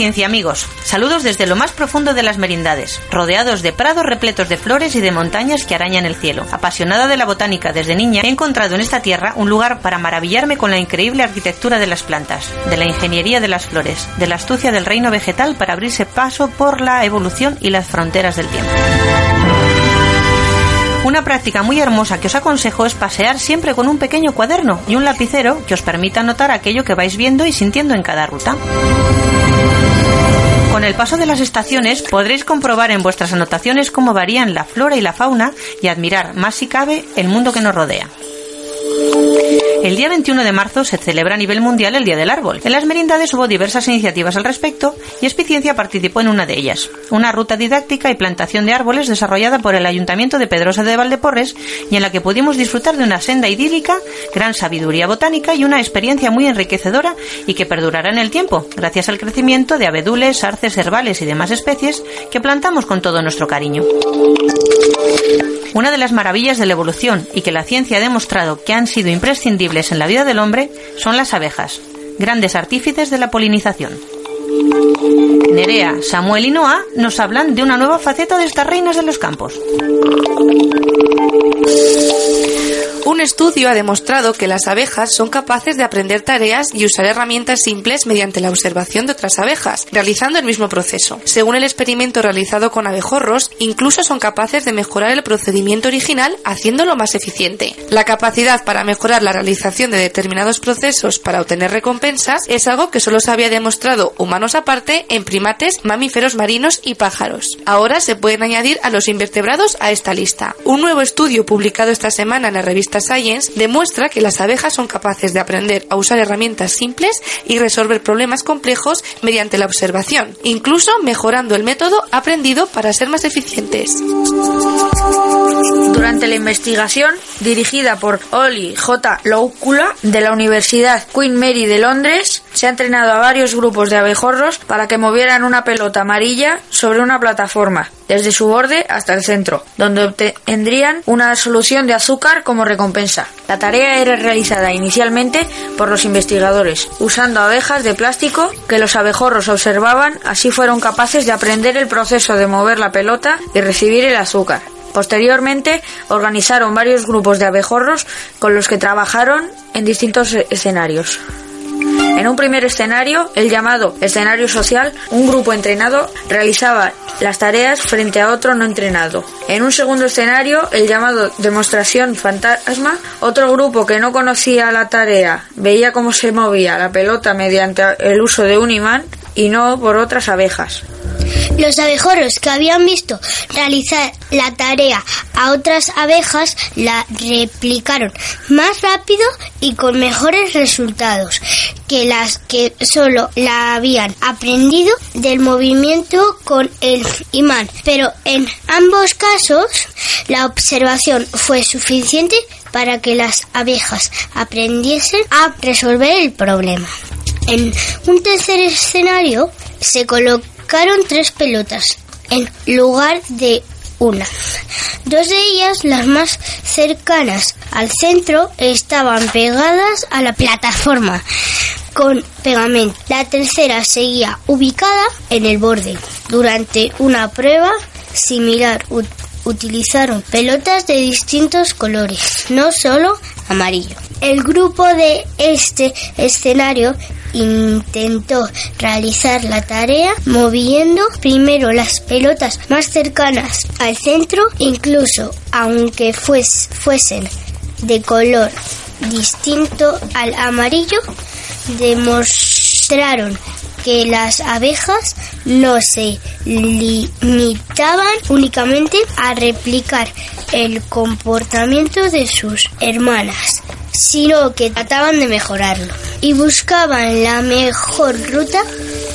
ciencia amigos, saludos desde lo más profundo de las merindades, rodeados de prados repletos de flores y de montañas que arañan el cielo. Apasionada de la botánica desde niña, he encontrado en esta tierra un lugar para maravillarme con la increíble arquitectura de las plantas, de la ingeniería de las flores, de la astucia del reino vegetal para abrirse paso por la evolución y las fronteras del tiempo. Una práctica muy hermosa que os aconsejo es pasear siempre con un pequeño cuaderno y un lapicero que os permita anotar aquello que vais viendo y sintiendo en cada ruta. Con el paso de las estaciones podréis comprobar en vuestras anotaciones cómo varían la flora y la fauna y admirar más si cabe el mundo que nos rodea. El día 21 de marzo se celebra a nivel mundial el Día del Árbol. En las merindades hubo diversas iniciativas al respecto y Espiciencia participó en una de ellas, una ruta didáctica y plantación de árboles desarrollada por el Ayuntamiento de Pedrosa de Valdeporres y en la que pudimos disfrutar de una senda idílica, gran sabiduría botánica y una experiencia muy enriquecedora y que perdurará en el tiempo, gracias al crecimiento de abedules, arces, herbales y demás especies que plantamos con todo nuestro cariño. Una de las maravillas de la evolución y que la ciencia ha demostrado que han sido imprescindibles en la vida del hombre son las abejas, grandes artífices de la polinización. Nerea, Samuel y Noah nos hablan de una nueva faceta de estas reinas de los campos. Estudio ha demostrado que las abejas son capaces de aprender tareas y usar herramientas simples mediante la observación de otras abejas, realizando el mismo proceso. Según el experimento realizado con abejorros, incluso son capaces de mejorar el procedimiento original haciéndolo más eficiente. La capacidad para mejorar la realización de determinados procesos para obtener recompensas es algo que solo se había demostrado, humanos aparte, en primates, mamíferos marinos y pájaros. Ahora se pueden añadir a los invertebrados a esta lista. Un nuevo estudio publicado esta semana en la revista Science demuestra que las abejas son capaces de aprender a usar herramientas simples y resolver problemas complejos mediante la observación, incluso mejorando el método aprendido para ser más eficientes. Durante la investigación, dirigida por Oli J. Loukula de la Universidad Queen Mary de Londres, se ha entrenado a varios grupos de abejorros para que movieran una pelota amarilla sobre una plataforma, desde su borde hasta el centro, donde obtendrían una solución de azúcar como recompensa. La tarea era realizada inicialmente por los investigadores, usando abejas de plástico que los abejorros observaban, así fueron capaces de aprender el proceso de mover la pelota y recibir el azúcar. Posteriormente organizaron varios grupos de abejorros con los que trabajaron en distintos escenarios. En un primer escenario, el llamado escenario social, un grupo entrenado realizaba las tareas frente a otro no entrenado. En un segundo escenario, el llamado demostración fantasma, otro grupo que no conocía la tarea veía cómo se movía la pelota mediante el uso de un imán y no por otras abejas. Los abejorros que habían visto realizar la tarea a otras abejas la replicaron más rápido y con mejores resultados que las que solo la habían aprendido del movimiento con el imán. Pero en ambos casos la observación fue suficiente para que las abejas aprendiesen a resolver el problema. En un tercer escenario se colocaron tres pelotas en lugar de una. Dos de ellas, las más cercanas al centro, estaban pegadas a la plataforma con pegamento. La tercera seguía ubicada en el borde. Durante una prueba similar ut- utilizaron pelotas de distintos colores, no solo amarillo. El grupo de este escenario intentó realizar la tarea moviendo primero las pelotas más cercanas al centro, incluso aunque fues- fuesen de color distinto al amarillo, demostraron que las abejas no se limitaban únicamente a replicar el comportamiento de sus hermanas, sino que trataban de mejorarlo y buscaban la mejor ruta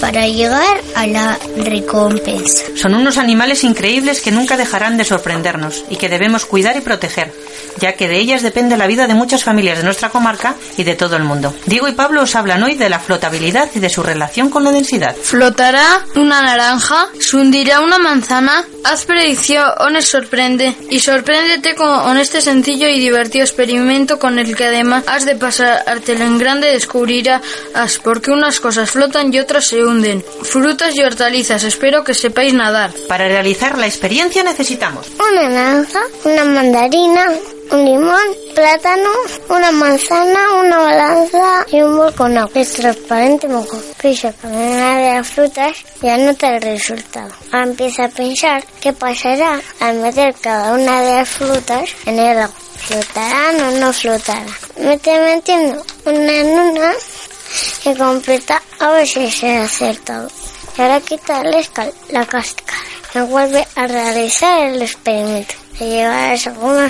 para llegar a la recompensa. Son unos animales increíbles que nunca dejarán de sorprendernos y que debemos cuidar y proteger, ya que de ellas depende la vida de muchas familias de nuestra comarca y de todo el mundo. Diego y Pablo os hablan hoy de la flotabilidad y de su relación con la densidad. Flotará una naranja, se hundirá una manzana, haz predicciones, sorprende y sorpréndete con este sencillo y divertido experimento con el que además has de pasártelo en grande descubrirás por qué unas cosas flotan y otras se hunden. Frutas y hortalizas, espero que sepáis nadar. Para realizar la experiencia necesitamos una naranja, una mandarina, un limón, plátano, una manzana, una balanza y un bol con agua. Es transparente, mojo. Pisa con una de las frutas y anota el resultado. Ahora empieza a pensar qué pasará al meter cada una de las frutas en el agua. ¿Flotarán o no flotarán? Mete metiendo una en una y completa a se ha acertado. Y ahora quitarle la cáscara. Y vuelve a realizar el experimento y llevar a segunda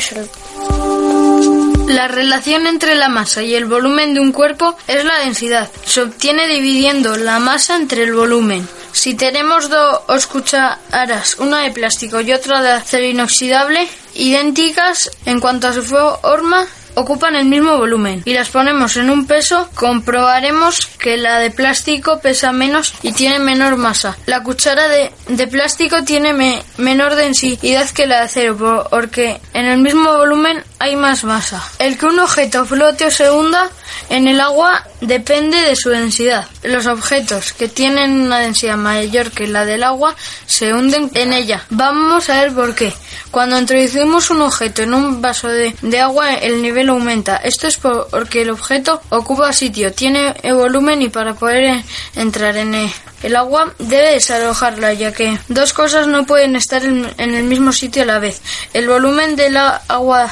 La relación entre la masa y el volumen de un cuerpo es la densidad. Se obtiene dividiendo la masa entre el volumen. Si tenemos dos cucharas, una de plástico y otra de acero inoxidable, idénticas en cuanto a su forma, ocupan el mismo volumen y las ponemos en un peso, comprobaremos que la de plástico pesa menos y tiene menor masa. La cuchara de, de plástico tiene menor densidad que la de acero porque en el mismo volumen hay más masa. El que un objeto flote o se hunda en el agua depende de su densidad. Los objetos que tienen una densidad mayor que la del agua se hunden en ella. Vamos a ver por qué. Cuando introducimos un objeto en un vaso de, de agua, el nivel aumenta. Esto es porque el objeto ocupa sitio, tiene volumen y para poder entrar en el, agua debe desalojarla, ya que dos cosas no pueden estar en, en el mismo sitio a la vez. El volumen del agua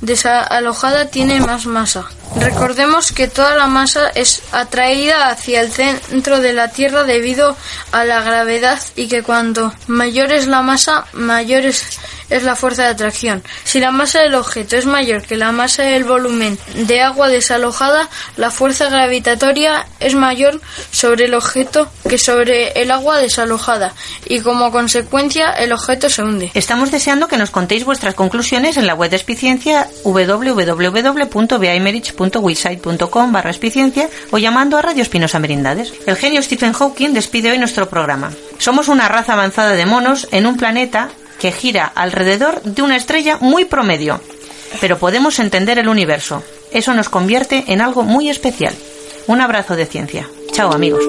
desalojada tiene más masa. Recordemos que toda la masa es atraída hacia el centro de la Tierra debido a la gravedad y que cuanto mayor es la masa, mayor es, la fuerza de atracción. Si la masa del objeto es mayor que la masa del volumen de agua desalojada, la fuerza gravitatoria es mayor sobre el objeto que sobre el agua desalojada y como consecuencia el objeto se hunde. Estamos deseando que nos contéis vuestras conclusiones en la web de Espiciencia www.beaimerich.com www.website.com barra espiciencia o llamando a Radio Espinosa Merindades. El genio Stephen Hawking despide hoy nuestro programa. Somos una raza avanzada de monos en un planeta que gira alrededor de una estrella muy promedio. Pero podemos entender el universo. Eso nos convierte en algo muy especial. Un abrazo de ciencia. Chao amigos.